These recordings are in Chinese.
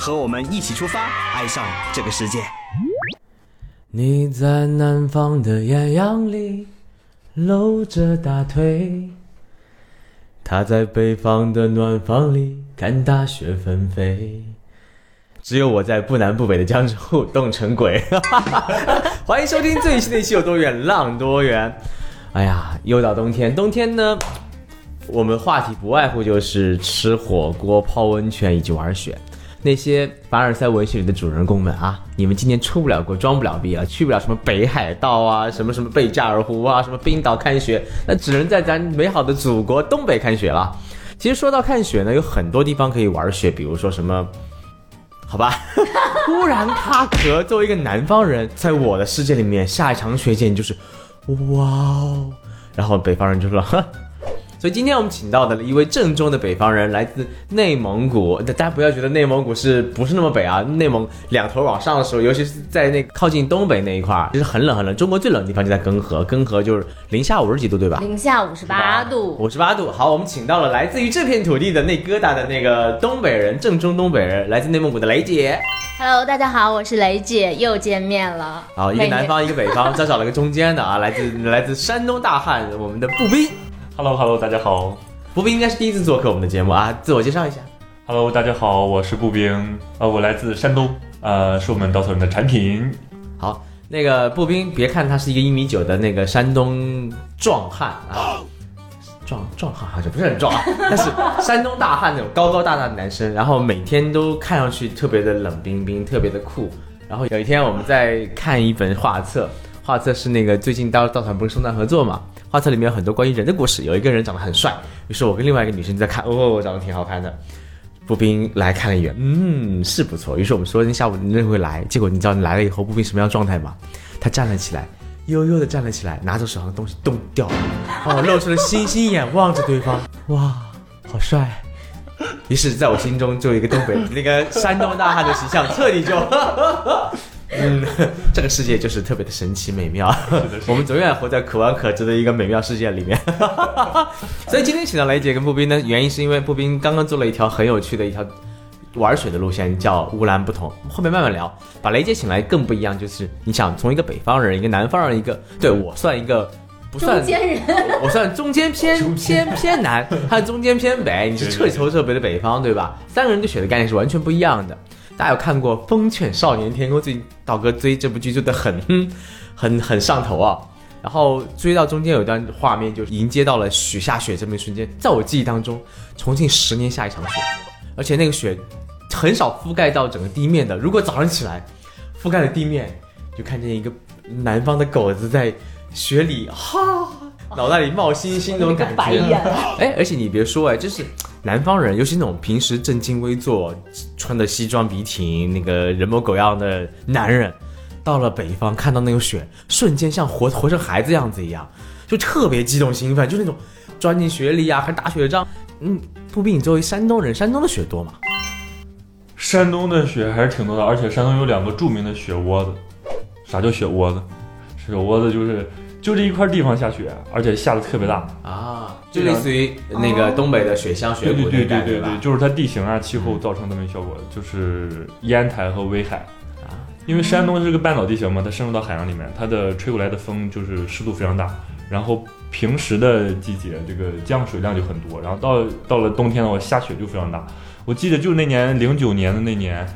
和我们一起出发，爱上这个世界。你在南方的艳阳里露着大腿，他在北方的暖房里看大雪纷飞。只有我在不南不北的江浙冻成鬼。欢迎收听最新的一期有多远浪多远。哎呀，又到冬天，冬天呢，我们话题不外乎就是吃火锅、泡温泉以及玩雪。那些凡尔赛文学里的主人公们啊，你们今年出不了国，装不了逼啊，去不了什么北海道啊，什么什么贝加尔湖啊，什么冰岛看雪，那只能在咱美好的祖国东北看雪了。其实说到看雪呢，有很多地方可以玩雪，比如说什么，好吧，突然卡壳。作为一个南方人，在我的世界里面，下一场雪见就是，哇哦。然后北方人就说，哼。所以今天我们请到的一位正宗的北方人，来自内蒙古。大家不要觉得内蒙古是不是那么北啊？内蒙两头往上的时候，尤其是在那靠近东北那一块儿，其实很冷很冷。中国最冷的地方就在根河，根河就是零下五十几度，对吧？零下五十八度，五十八度。好，我们请到了来自于这片土地的那疙瘩的那个东北人，正宗东北人，来自内蒙古的雷姐。Hello，大家好，我是雷姐，又见面了。好，一个南方，一个北方，再找了个中间的啊，来自来自山东大汉，我们的步兵。Hello Hello，大家好。步兵应该是第一次做客我们的节目啊，自我介绍一下。Hello，大家好，我是步兵，呃，我来自山东，呃，是我们稻草人的产品。好，那个步兵，别看他是一个一米九的那个山东壮汉啊，壮壮汉好像不是很壮啊，但是山东大汉那种高高大大的男生，然后每天都看上去特别的冷冰冰，特别的酷。然后有一天我们在看一本画册，画册是那个最近稻稻草人不是松赞合作嘛，画册里面有很多关于人的故事，有一个人长得很帅，于是我跟另外一个女生在看，哦，长得挺好看的。步兵来看了一眼，嗯，是不错。于是我们说今天下午你会来，结果你知道你来了以后，步兵什么样状态吗？他站了起来，悠悠的站了起来，拿着手上的东西咚掉了，哦，露出了星星眼望着对方，哇，好帅。于是，在我心中就有一个东北那个山东大汉的形象，彻底就，嗯，这个世界就是特别的神奇美妙。我们永远活在可望可知的一个美妙世界里面。所以今天请到雷姐跟步兵呢，原因是因为步兵刚刚做了一条很有趣的一条玩水的路线，叫乌兰不同。后面慢慢聊。把雷姐请来更不一样，就是你想从一个北方人，一个南方人，一个对我算一个。不算中间人，我算中间偏偏偏南，他中间偏北，你是彻头彻尾的北方，对吧？三个人对雪的概念是完全不一样的。大家有看过《风犬少年天空》？最近道哥追这部剧追得很 很很上头啊。然后追到中间有一段画面，就迎接到了许下雪这么一瞬间，在我记忆当中，重庆十年下一场雪，而且那个雪很少覆盖到整个地面的。如果早上起来覆盖了地面，就看见一个南方的狗子在。雪里哈，脑袋里冒星星那种感觉。哎，而且你别说哎，就是南方人，尤其那种平时正襟危坐、穿的西装笔挺、那个人模狗样的男人，到了北方看到那种雪，瞬间像活活成孩子样子一样，就特别激动兴奋，就那种钻进雪里啊，还打雪仗。嗯，不比，你作为山东人，山东的雪多吗？山东的雪还是挺多的，而且山东有两个著名的雪窝子。啥叫雪窝子？雪窝子就是就这一块地方下雪，而且下的特别大啊，就类似于那个东北的雪乡雪谷对对对对对，就是它地形啊、气候造成这么一效果，就是烟台和威海啊。因为山东是个半岛地形嘛，它深入到海洋里面，它的吹过来的风就是湿度非常大，然后平时的季节这个降水量就很多，然后到到了冬天的话下雪就非常大。我记得就那年零九年的那年，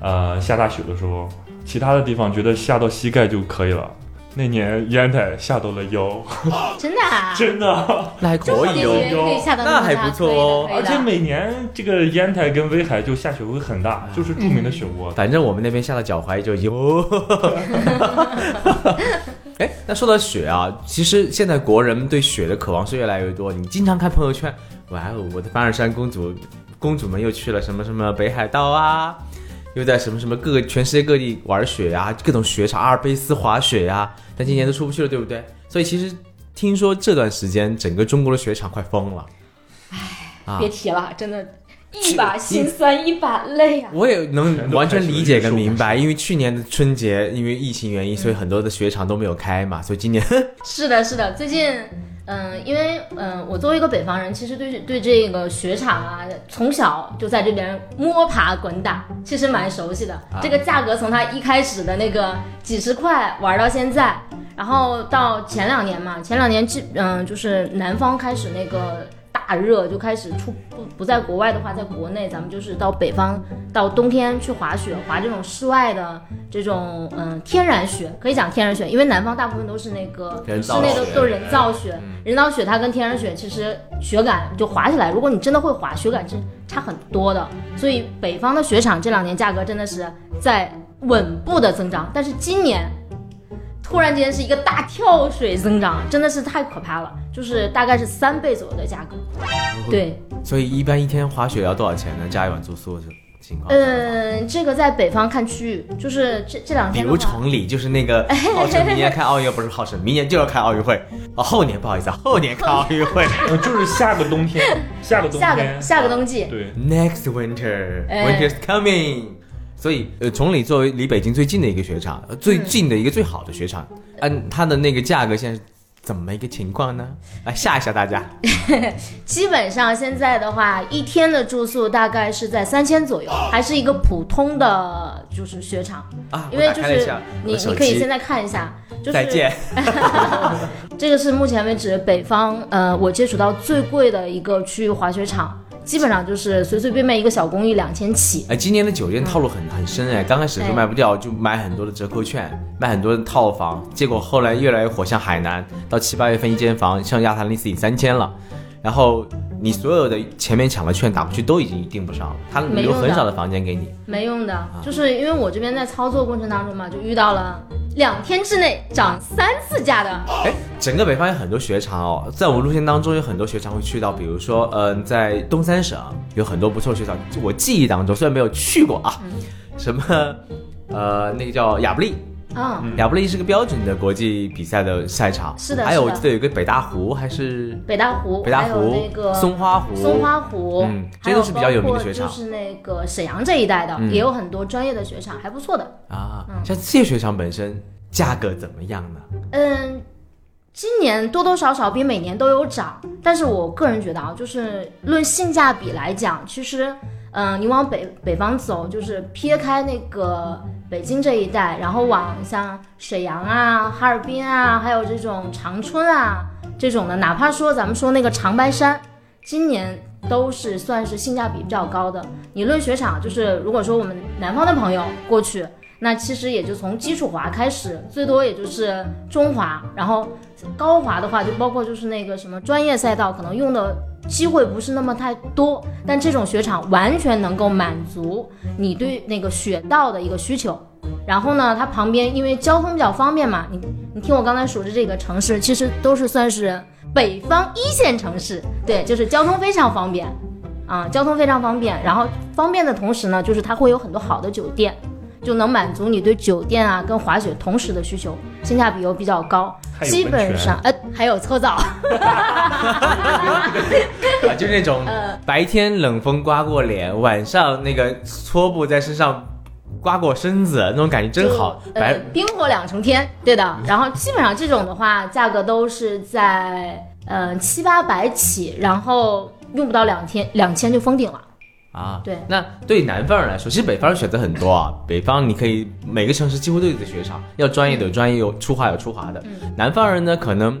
呃，下大雪的时候，其他的地方觉得下到膝盖就可以了。那年烟台下到了腰，真的、啊，真的，那还可以哦，那还不错哦。而且每年这个烟台跟威海就下雪会很大，就是著名的雪窝。反正我们那边下到脚踝就哟。哎，那说到雪啊，其实现在国人对雪的渴望是越来越多。你经常看朋友圈，哇哦，我的凡尔赛公主公主们又去了什么什么北海道啊，又在什么什么各个全世界各地玩雪呀、各种雪场，阿尔卑斯滑雪呀、但今年都出不去了，对不对？所以其实听说这段时间整个中国的雪场快疯了。啊别提了，真的，一把辛酸一把泪啊！我也能完全理解跟明白，因为去年的春节因为疫情原因，所以很多的雪场都没有开嘛，所以今年 是的，是的，最近，嗯，因为嗯，我作为一个北方人，其实对对这个雪场啊，从小就在这边摸爬滚打，其实蛮熟悉的。啊这个价格从它一开始的那个几十块玩到现在，然后到前两年嘛，前两年基嗯就是南方开始那个。大热就开始出不不在国外的话，在国内咱们就是到北方到冬天去滑雪，滑这种室外的这种嗯天然雪，可以讲天然雪，因为南方大部分都是那个室内的都是人造雪，人造雪它跟天然雪其实雪感就滑起来，如果你真的会滑，雪感是差很多的。所以北方的雪场这两年价格真的是在稳步的增长，但是今年突然间是一个大跳水增长，真的是太可怕了，就是大概是三倍左右的价格。对，所以一般一天滑雪要多少钱呢？加一晚住宿的情况。嗯，这个在北方看区域，就是这这两天比如崇礼，就是那个 号称明年开奥运，不是号称明年就要开奥运会哦，后年不好意思啊，后年开奥运会 呃就是下个冬天，下个冬下天，个下个冬季，对，，next winter 哎 winter's coming。所以，呃，崇礼作为离北京最近的一个雪场，呃最近的一个最好的雪场，按它的那个价格，现在怎么一个情况呢？来吓一吓大家。基本上现在的话，一天的住宿大概是在三千左右，还是一个普通的就是雪场，啊，因为就是你你可以现在看一下，就是再见。这个是目前为止北方呃我接触到最贵的一个区域滑雪场，基本上就是随随便便一个小公寓两千起。哎，今年的酒店套路很很深哎，刚开始的时候卖不掉，就买很多的折扣券，卖很多的套房，结果后来越来越火，像海南到七八月份一间房，像亚特兰蒂斯已经三千了，然后你所有的前面抢的券打过去都已经订不上了，他留很少的房间给你。没用的，就是因为我这边在操作过程当中嘛，就遇到了两天之内涨三次价的，哎，整个北方有很多雪场哦，在我们路线当中有很多雪场会去到，比如说，嗯、在东三省有很多不错的雪场，就我记忆当中虽然没有去过啊，什么，呃，那个叫亚布力。嗯，亚布力是个标准的国际比赛的赛场，是的还有我记得有一个北大湖，还是北大湖，北大湖那个松花湖。松花湖，嗯这都是比较有名的雪场。就是那个沈阳这一带的，嗯。也有很多专业的雪场，还不错的。啊，嗯。像这些雪场本身价格怎么样呢？嗯，今年多多少少比每年都有涨，但是我个人觉得啊，就是论性价比来讲，其实，嗯、你往北北方走，就是撇开那个北京这一带，然后往像沈阳啊、哈尔滨啊，还有这种长春啊这种的，哪怕说咱们说那个长白山，今年都是算是性价比比较高的。你论雪场，就是如果说我们南方的朋友过去。那其实也就从基础滑开始，最多也就是中滑，然后高滑的话，就包括就是那个什么专业赛道，可能用的机会不是那么太多，但这种雪场完全能够满足你对那个雪道的一个需求。然后呢，它旁边因为交通比较方便嘛，你你听我刚才数的这个城市，其实都是算是北方一线城市，对，就是交通非常方便，啊，交通非常方便。然后方便的同时呢，就是它会有很多好的酒店。就能满足你对酒店啊跟滑雪同时的需求，性价比又比较高，基本上呃还有搓澡，啊，就是那种呃白天冷风刮过脸，晚上那个搓布在身上刮过身子，那种感觉真好。白，冰火两重天，对的。然后基本上这种的话，价格都是在呃七八百起，然后用不到两天两千就封顶了。啊，对那对南方人来说，其实北方人选择很多啊。北方你可以每个城市几乎都有的雪场，要专业的有专业，有出滑有出滑的。嗯南方人呢，可能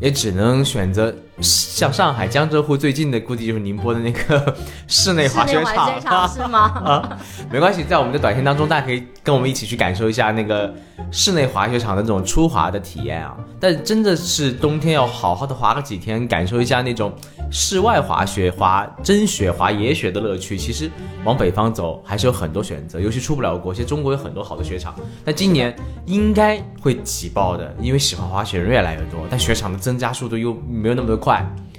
也只能选择像上海江浙沪最近的，估计就是宁波的那个 室内滑雪场是吗？啊，没关系，在我们的短信当中，大家可以跟我们一起去感受一下那个室内滑雪场的那种初滑的体验啊。但真的是冬天要好好的滑个几天，感受一下那种室外滑雪、滑真雪、滑野雪的乐趣。其实往北方走还是有很多选择，尤其出不了国，其实中国有很多好的雪场。但今年应该会挤爆的，因为喜欢滑雪人越来越多，但雪场的增加速度又没有那么的快，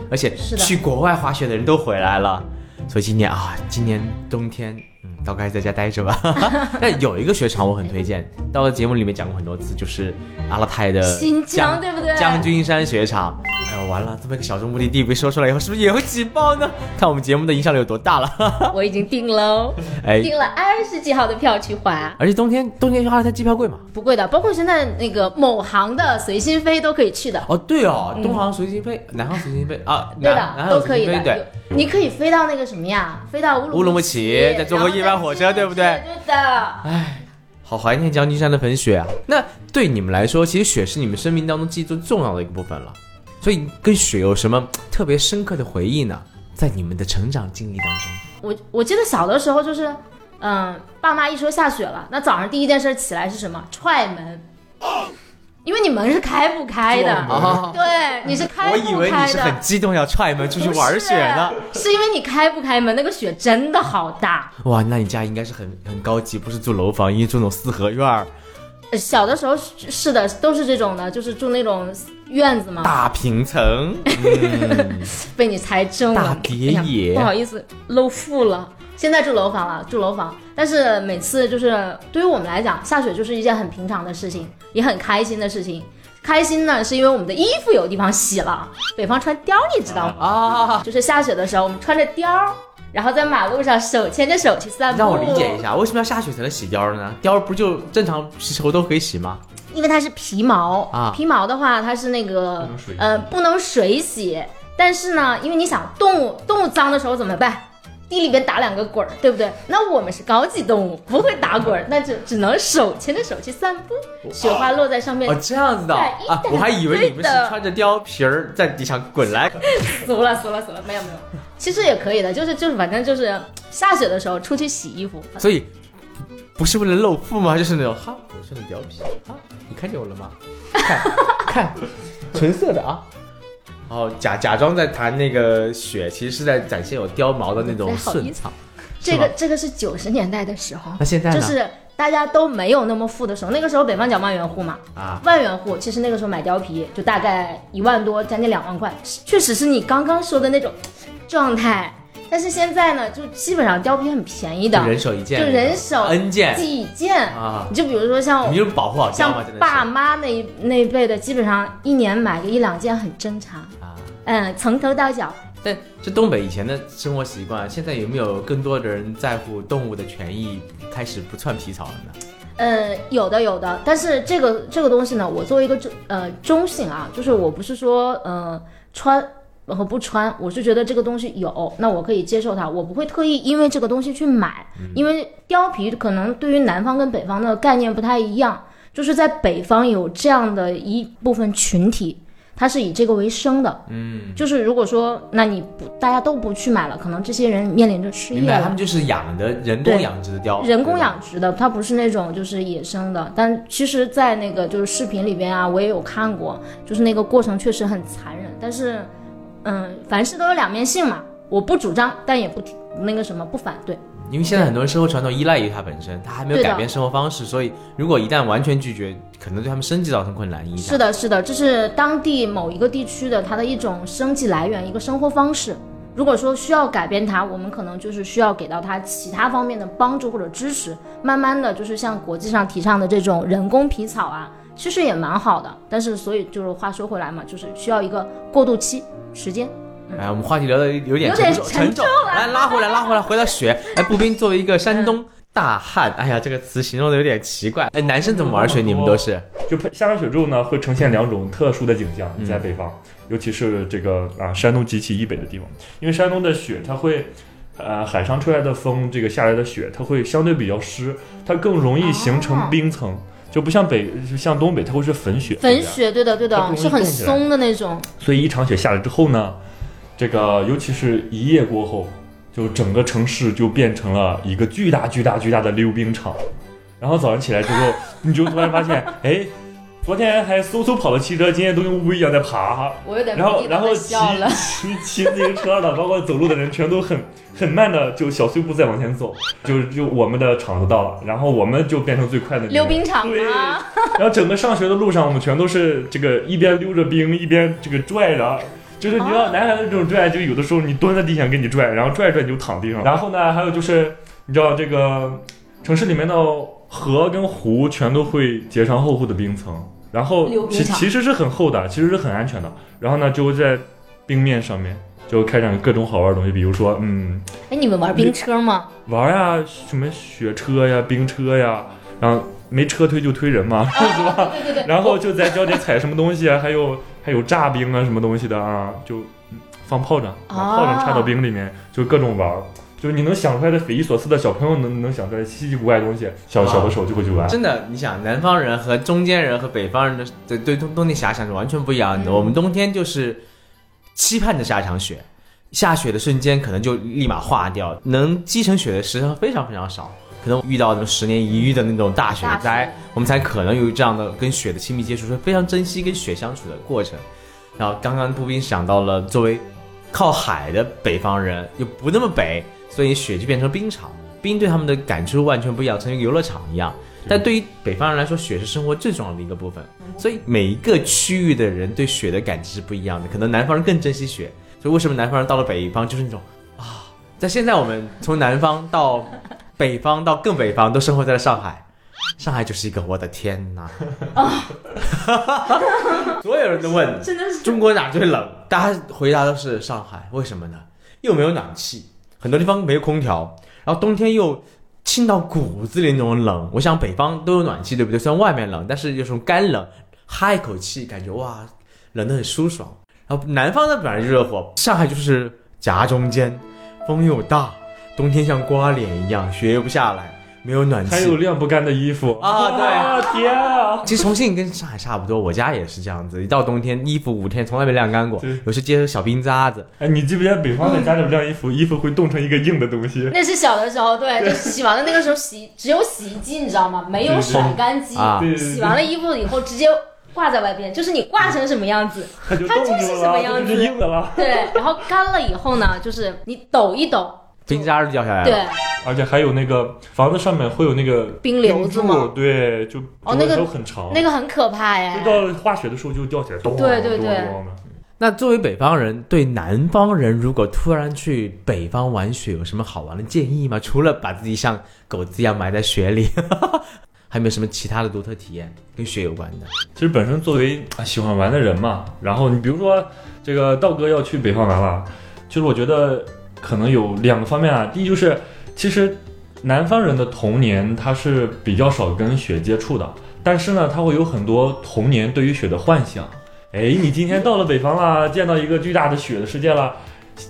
而且去国外滑雪的人都回来了。所以今年啊，今年冬天，嗯，刀哥还是在家待着吧。但有一个雪场我很推荐，到了节目里面讲过很多次，就是阿勒泰的新疆对不对将军山雪场。哎呦，完了，这么一个小众目的地被说出来以后，是不是也会挤爆呢？看我们节目的影响力有多大了。我已经订喽，哎，订了二十几号的票去滑，而且冬天冬天去阿勒泰机票贵吗？不贵的，包括现在那个某航的随心飞都可以去的。哦，对哦，东航随心飞，南航随心飞啊，对的，都可以的。对。有你可以飞到那个什么呀？飞到乌乌鲁木齐再坐个夜班火车对不对对的。唉，好怀念将军山的粉雪啊！那对你们来说，其实雪是你们生命当中记忆最重要的一个部分了。所以跟雪有什么特别深刻的回忆呢？在你们的成长经历当中，我我记得小的时候就是，嗯，爸妈一说下雪了，那早上第一件事起来是什么？踹门，因为你门是开不开的，哦对，你是开我以为你是。很激动要踹门出去玩雪呢。是，因为你开不开门，那个雪真的好大。哇，那你家应该是很很高级，不是住楼房，因为住那种四合院儿，呃小的时候是是的，都是这种的，就是住那种院子嘛。大平层，嗯，被你猜中了，大别野哎不好意思露富了。现在住楼房了，住楼房，但是每次就是对于我们来讲，下雪就是一件很平常的事情，也很开心的事情。开心呢，是因为我们的衣服有地方洗了。北方穿貂，你知道吗？啊，就是下雪的时候，我们穿着貂，然后在马路上手牵着手去散步。让我理解一，下，为什么要下雪才能洗貂呢？貂不就正常时候都可以洗吗？因为它是皮毛啊皮毛的话，它是那个水呃不能水洗，但是呢，因为你想动物动物脏的时候怎么办？地里边打两个滚儿，对不对？那我们是高级动物，不会打滚儿，那就只能手牵着手去散步，雪花落在上面哦，，这样子的啊，我还以为你们是穿着貂皮儿在地上滚来。俗了俗了俗了，没有没有，其实也可以的，就是就是反正就是下雪的时候出去洗衣服，所以不是为了露富吗？就是那种哈，我穿的貂皮，啊，你看见我了吗？看 看，纯色的啊。哦，假假装在弹那个雪，其实是在展现有貂毛的那种顺畅。这个这个是九十年代的时候，那现在呢？就是大家都没有那么富的时候，那个时候北方讲万元户嘛，啊，万元户其实那个时候买貂皮就大概一万多，将近两万块，确实是你刚刚说的那种状态。但是现在呢，就基本上貂皮很便宜的，人手一件，就人手 N 件几件。啊，你就比如说像你就保护好像爸妈那一那一辈的，基本上一年买个一两件很正常。啊。嗯，从头到脚，但这东北以前的生活习惯，现在有没有更多的人在乎动物的权益，开始不窜皮草了呢？呃，有的有的，但是这个这个东西呢，我作为一个中呃中性啊，就是我不是说呃穿和不穿，我是觉得这个东西有，那我可以接受它，我不会特意因为这个东西去买，因为貂皮可能对于南方跟北方的概念不太一样，就是在北方有这样的一部分群体。它是以这个为生的，嗯，就是如果说那你不大家都不去买了，可能这些人面临着失业明白，他们。就是养的人工养殖的貂，人工养殖的，它不是那种就是野生的。但其实，在那个就是视频里边啊，我也有看过，就是那个过程确实很残忍。但是，嗯，凡事都有两面性嘛，我不主张，但也不那个什么不反对。因为现在很多人生活传统依赖于它本身，它还没有改变生活方式，所以如果一旦完全拒绝，可能对他们生计造成困难。一是的，是的，这是当地某一个地区的它的一种生计来源，一个生活方式。如果说需要改变它，我们可能就是需要给到它其他方面的帮助或者支持。慢慢的就是像国际上提倡的这种人工皮草啊，其实也蛮好的。但是所以就是话说回来嘛，就是需要一个过渡期时间。哎，我们话题聊的有点有点沉重，沉重了来拉回来，拉回来，回到雪。哎，步兵作为一个山东大汉，哎呀，这个词形容的有点奇怪。哎，男生怎么玩雪？你们都是就下完雪之后呢，会呈现两种特殊的景象，嗯在北方，尤其是这个啊山东及其以北的地方，因为山东的雪它会。呃，海上吹来的风，这个下来的雪，它会相对比较湿，它更容易形哦成冰层，就不像北，像东北，它会是粉雪。粉雪，对的对的，是很松的那种。所以一场雪下来之后呢，这个尤其是一夜过后，就整个城市就变成了一个巨大巨大巨大的溜冰场。然后早上起来之后，你就突然发现，哎，昨天还嗖嗖跑的汽车，今天都跟乌龟一样在爬。我有点然后，然后骑。骑 骑自行车的，包括走路的人，全都很很慢的，就小碎步在往前走。就就我们的场子到了，然后我们就变成最快的那个溜冰场对，吗？然后整个上学的路上，我们全都是这个一边溜着冰，一边这个拽着。就是你知道，男孩子这种拽，就有的时候你蹲在地上给你拽，然后拽着拽你就躺地上。然后呢，还有就是你知道这个城市里面的河跟湖全都会结上厚厚的冰层，然后其其实是很厚的，其实是很安全的。然后呢，就在冰面上面就开展各种好玩的东西，比如说，嗯，哎，你们玩冰车吗？玩呀，什么雪车呀、冰车呀，然后没车推就推人嘛，是吧？对对对，然后就在脚底踩什么东西啊，还有还有炸冰啊什么东西的啊，就嗯放炮仗，把炮仗插到冰里面，就各种玩儿。就是你能想出来的匪夷所思的小朋友能能想出来稀奇古怪的东西，小小的手就会去玩。真的，你想南方人和中间人和北方人的对对冬冬天遐想是完全不一样的。嗯我们冬天就是期盼着下一场雪，下雪的瞬间可能就立马化掉，能积成雪的时候非常非常少。可能遇到那种十年一遇的那种大雪灾，我们才可能有这样的跟雪的亲密接触，是非常珍惜跟雪相处的过程。然后刚刚步兵想到了，作为靠海的北方人，又不那么北，所以雪就变成冰场，冰对他们的感触完全不一样，成一个游乐场一样。但对于北方人来说，雪是生活最重要的一个部分，所以每一个区域的人对雪的感知是不一样的。可能南方人更珍惜雪，所以为什么南方人到了北方就是那种啊，在现在我们从南方到北方到更北方都生活在了上海，上海就是一个我的天哪！所有人都问真的是中国哪最冷？大家回答都是上海，为什么呢？又没有暖气，很多地方没有空调，然后冬天又沁到骨子里那种冷。我想北方都有暖气，对不对？虽然外面冷，但是有种干冷，哈一口气，感觉哇，冷得很舒爽。然后南方的本来就热火，上海就是夹中间，风又大，冬天像刮脸一样，雪又不下来，没有暖气，还有晾不干的衣服啊对啊天啊！其实重庆跟上海差不多，我家也是这样子，一到冬天衣服五天从来没晾干过对，有时结小冰渣子。哎，你记不记得北方在家里晾衣服，衣服会冻成一个硬的东西？那是小的时候，对，就是洗完了那个时候洗只有洗衣机，你知道吗？没有甩干机，洗完了衣服以后直接挂在外边，就是你挂成什么样子，它就它就是什么样子它就是硬的了。对，然后干了以后呢，就是你抖一抖，冰渣就掉下来了。对，而且还有那个房子上面会有那个冰瘤子柱吗？对，就哦那个都很长，那个很可怕呀就。到化雪的时候就掉起来，咚对对对咚咚。那作为北方人，对南方人如果突然去北方玩雪，有什么好玩的建议吗？除了把自己像狗子一样埋在雪里，还有没有什么其他的独特体验跟雪有关的？其实本身作为啊喜欢玩的人嘛，然后你比如说这个道哥要去北方玩了，其实我觉得可能有两个方面啊。第一就是，其实南方人的童年他是比较少跟雪接触的，但是呢，他会有很多童年对于雪的幻想。哎，你今天到了北方啦，见到一个巨大的雪的世界了。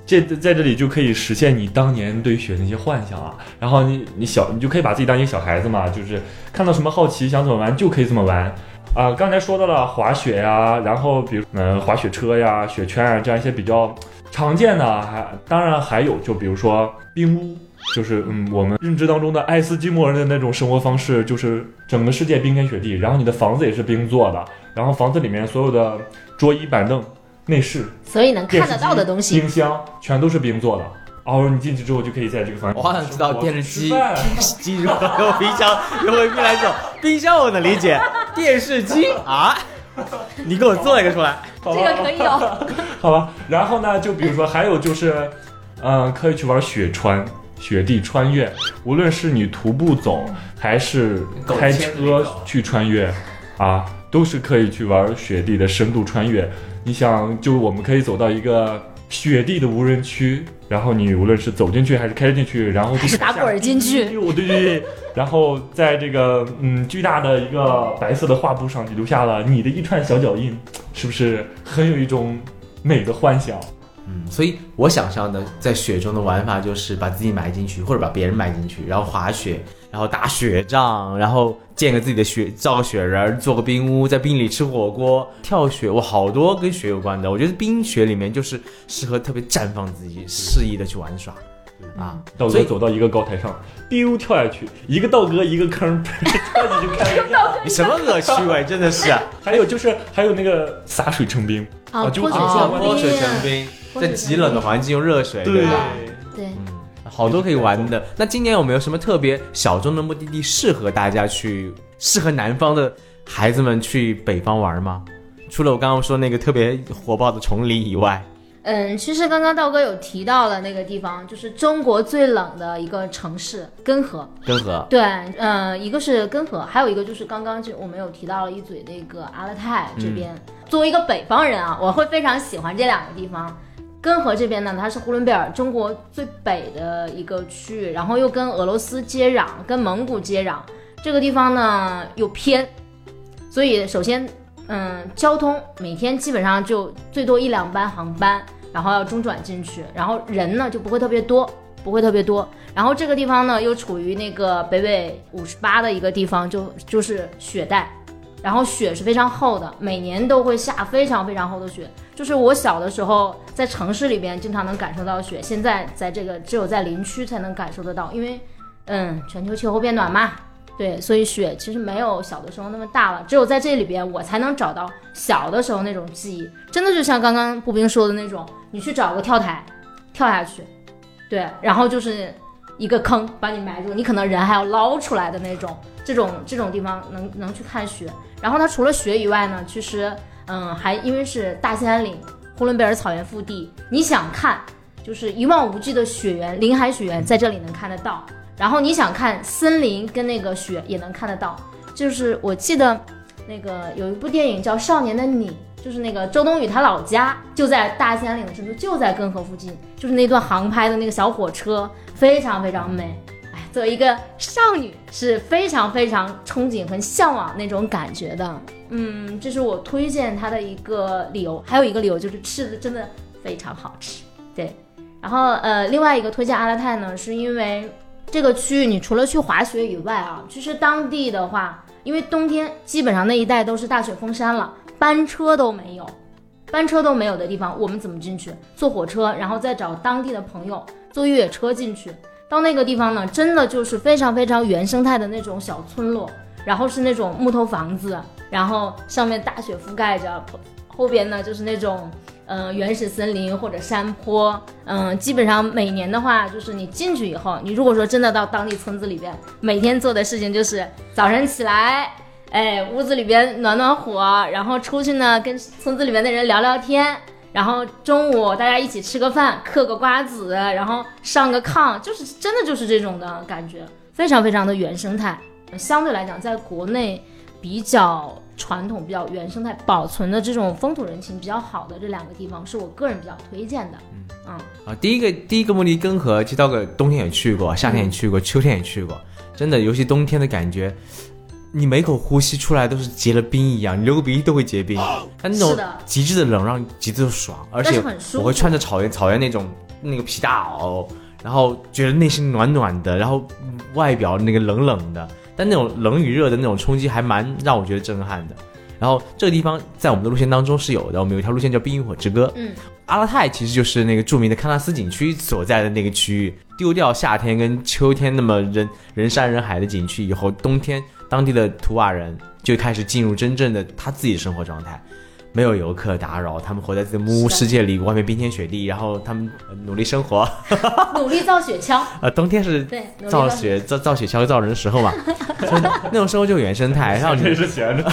这在这里就可以实现你当年对雪的那些幻想啊，然后你你小你就可以把自己当一个小孩子嘛，就是看到什么好奇想怎么玩就可以这么玩，啊，刚才说到了滑雪呀，然后比如嗯、滑雪车呀、雪圈啊这样一些比较常见的，还当然还有就比如说冰屋，就是嗯我们认知当中的爱斯基摩人的那种生活方式，就是整个世界冰天雪地，然后你的房子也是冰做的，然后房子里面所有的桌椅板凳、内饰、所以能看得到的东西，冰箱全都是冰做的。哦，你进去之后就可以在这个房间。我好想知道电视机、电视机如何用冰箱用回冰来走。冰箱我能理解，电视机啊，你给我做一个出来。这个可以有。好吧，然后呢，就比如说还有就是，嗯、可以去玩雪穿、雪地穿越，无论是你徒步走还是开车去穿越，啊，都是可以去玩雪地的深度穿越。你想，就我们可以走到一个雪地的无人区，然后你无论是走进去还是开进去，然后还是打滚儿进去 对对对，然后在这个嗯巨大的一个白色的画布上，你留下了你的一串小脚印，是不是很有一种美的幻想？嗯，所以我想象的在雪中的玩法就是把自己埋进去，或者把别人埋进去，然后滑雪，然后打雪仗，然后建个自己的雪，造个雪人，做个冰屋，在冰里吃火锅、跳雪，我好多跟雪有关的。我觉得冰雪里面就是适合特别绽放自己、肆意的去玩耍啊。道所以哥走到一个高台上，biu 跳下去，一个道哥一个坑，跳进去开玩笑。你什么恶趣味，真的是啊！还有就是还有那个洒水成冰，啊，就泼水啊成泼水冰，成冰，在极冷的环境用热水，对吧？对，好多可以玩的。那今年有没有什么特别小众的目的地适合大家去，适合南方的孩子们去北方玩吗？除了我刚刚说那个特别火爆的崇礼以外，嗯，其实刚刚道哥有提到了那个地方，就是中国最冷的一个城市根河。根河，对，嗯，一个是根河，还有一个就是刚刚就我们有提到了一嘴那个阿勒泰这边。作为一个北方人啊，我会非常喜欢这两个地方。根河这边呢，它是呼伦贝尔中国最北的一个区域，然后又跟俄罗斯接壤，跟蒙古接壤。这个地方呢又偏，所以首先，嗯，交通每天基本上就最多一两班航班。然后要中转进去，然后人呢就不会特别多，不会特别多。然后这个地方呢又处于那个北纬五十八的一个地方，就就是雪带，然后雪是非常厚的，每年都会下非常非常厚的雪。就是我小的时候在城市里边经常能感受到雪，现在在这个只有在林区才能感受得到，因为嗯，全球气候变暖嘛。对，所以雪其实没有小的时候那么大了，只有在这里边我才能找到小的时候那种记忆，真的就像刚刚步兵说的那种，你去找个跳台，跳下去，对，然后就是一个坑把你埋住，你可能人还要捞出来的那种，这种这种地方能能去看雪，然后它除了雪以外呢，其实嗯还因为是大兴安岭呼伦贝尔草原腹地，你想看就是一望无际的雪原，林海雪原在这里能看得到。然后你想看森林跟那个雪也能看得到，就是我记得那个有一部电影叫《少年的你》，就是那个周冬雨她老家就在大兴安岭的深处，就在根河附近，就是那段航拍的那个小火车，非常非常美。哎，作为一个少女是非常非常憧憬和向往那种感觉的。嗯，这是我推荐它的一个理由，还有一个理由就是吃的真的非常好吃。对，然后呃，另外一个推荐阿勒泰呢，是因为。这个区域，你除了去滑雪以外啊，其实当地的话，因为冬天基本上那一带都是大雪封山了，班车都没有，班车都没有的地方，我们怎么进去？坐火车，然后再找当地的朋友坐越野车进去。到那个地方呢，真的就是非常非常原生态的那种小村落，然后是那种木头房子，然后上面大雪覆盖着，后边呢就是那种。嗯，原始森林或者山坡，嗯，基本上每年的话，就是你进去以后，你如果说真的到当地村子里边，每天做的事情就是早晨起来，哎，屋子里边暖暖火，然后出去呢跟村子里面的人聊聊天，然后中午大家一起吃个饭，嗑个瓜子，然后上个炕，就是真的就是这种的感觉，非常非常的原生态。相对来讲，在国内比较。传统比较原生态保存的这种风土人情比较好的这两个地方，是我个人比较推荐的。嗯啊，第一个第一个莫尼根河，其实到个冬天也去过，夏天也去过，秋天也去过，真的，尤其冬天的感觉，你每口呼吸出来都是结了冰一样，你流个鼻涕都会结冰。它那种极致的冷让你极致的爽，而且我会穿着草原草原那种那个皮大袄，然后觉得内心暖暖的，然后外表那个冷冷的。但那种冷与热的那种冲击还蛮让我觉得震撼的。然后这个地方在我们的路线当中是有的，我们有一条路线叫冰与火之歌。嗯，阿拉泰其实就是那个著名的喀纳斯景区所在的那个区域。丢掉夏天跟秋天那么人人山人海的景区以后，冬天当地的图瓦人就开始进入真正的他自己的生活状态。没有游客打扰，他们活在自己的木屋世界里，外面冰天雪地，然后他们努力生活，努力造雪橇。呃，冬天是对造雪造造雪橇造人的时候嘛，那种生活就原生态，让你是闲着，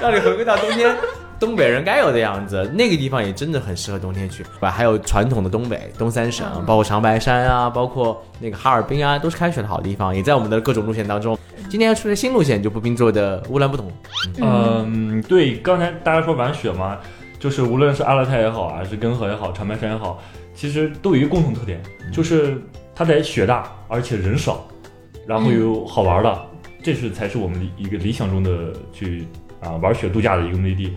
让你回归到冬天。东北人该有的样子，那个地方也真的很适合冬天去。吧，还有传统的东北东三省，包括长白山啊，包括那个哈尔滨啊，都是开雪的好地方，也在我们的各种路线当中。今天要出的新路线就步兵做的乌兰布统。嗯，对，刚才大家说玩雪嘛，就是无论是阿勒泰也好，还是根河也好，长白山也好，其实都有一个共同特点，就是它在雪大，而且人少，然后有好玩的，这是才是我们一个理想中的去啊玩雪度假的一个目的地。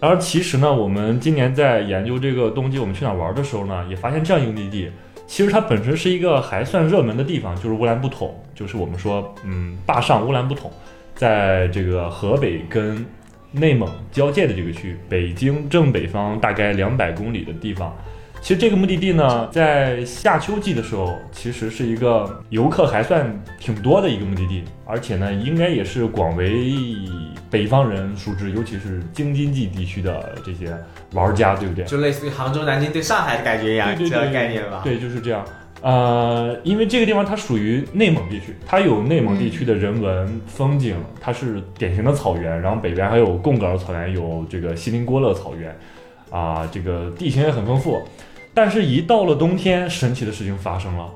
而其实呢，我们今年在研究这个冬季我们去哪玩的时候呢，也发现这样一个目的地，其实它本身是一个还算热门的地方，就是乌兰布统，就是我们说，嗯，坝上乌兰布统，在这个河北跟内蒙交界的这个区域，北京正北方大概两百公里的地方。其实这个目的地呢，在夏秋季的时候，其实是一个游客还算挺多的一个目的地，而且呢，应该也是广为北方人熟知，尤其是京津冀地区的这些玩家，对不对？就类似于杭州、南京对上海的感觉一样，这个概念吧？对，就是这样。呃，因为这个地方它属于内蒙地区，它有内蒙地区的人文风景，它是典型的草原，然后北边还有贡嘎尔草原，有这个锡林郭勒草原。啊，这个地形也很丰富。但是，一到了冬天，神奇的事情发生了，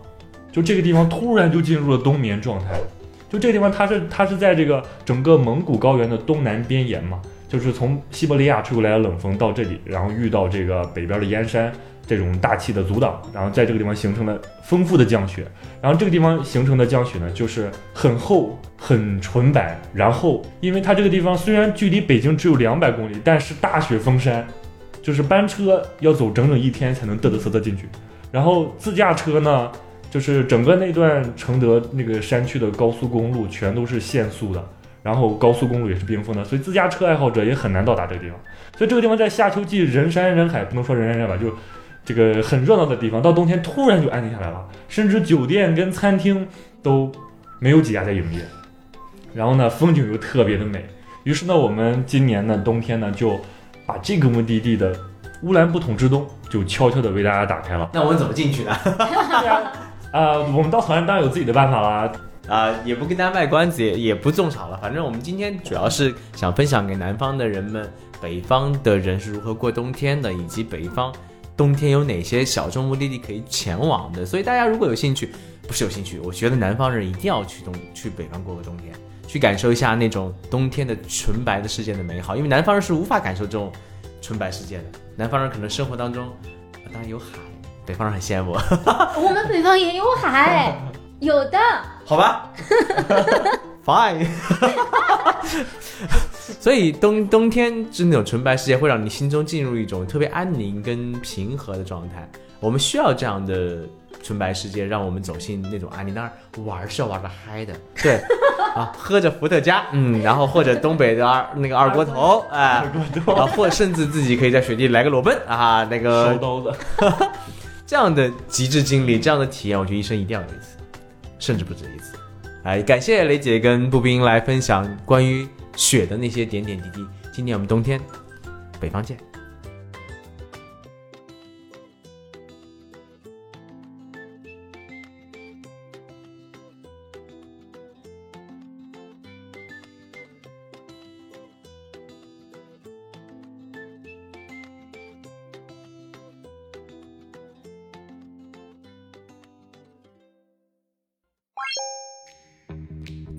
就这个地方突然就进入了冬眠状态。就这个地方，它是它是在这个整个蒙古高原的东南边沿嘛，就是从西伯利亚吹过来的冷风到这里，然后遇到这个北边的燕山这种大气的阻挡，然后在这个地方形成了丰富的降雪。然后这个地方形成的降雪呢，就是很厚、很纯白。然后，因为它这个地方虽然距离北京只有两百公里，但是大雪封山，就是班车要走整整一天才能嘚嘚瑟瑟进去。然后自驾车呢？就是整个那段承德那个山区的高速公路全都是限速的，然后高速公路也是冰封的，所以自驾车爱好者也很难到达这个地方。所以这个地方在夏秋季人山人海，不能说人山人海吧，就这个很热闹的地方，到冬天突然就安静下来了，甚至酒店跟餐厅都没有几家在营业。然后呢，风景又特别的美。于是呢，我们今年呢冬天呢就把这个目的地的乌兰布统之冬就悄悄的为大家打开了。那我们怎么进去呢？啊，我们到团当然有自己的办法啦。啊，也不跟大家卖关子，也也不种草了。反正我们今天主要是想分享给南方的人们，北方的人是如何过冬天的，以及北方冬天有哪些小众目的地可以前往的。所以大家如果有兴趣，不是有兴趣，我觉得南方人一定要去东去北方过个冬天，去感受一下那种冬天的纯白的世界的美好。因为南方人是无法感受这种纯白世界的，南方人可能生活当中，当然有海。北方人很羡慕，我们北方也有海，有的。好吧，Fine。所以冬冬天是那种纯白世界，会让你心中进入一种特别安宁跟平和的状态。我们需要这样的纯白世界，让我们走进那种安宁。当然，玩是要玩的嗨的，对啊，喝着伏特加，嗯，然后或者东北的二那个二锅头，哎，啊，或甚至自己可以在雪地来个裸奔啊，那个收刀子。这样的极致经历，这样的体验，我觉得一生一定要有一次，甚至不止一次。哎，感谢雷姐跟步兵来分享关于雪的那些点点滴滴。今年我们冬天，北方见。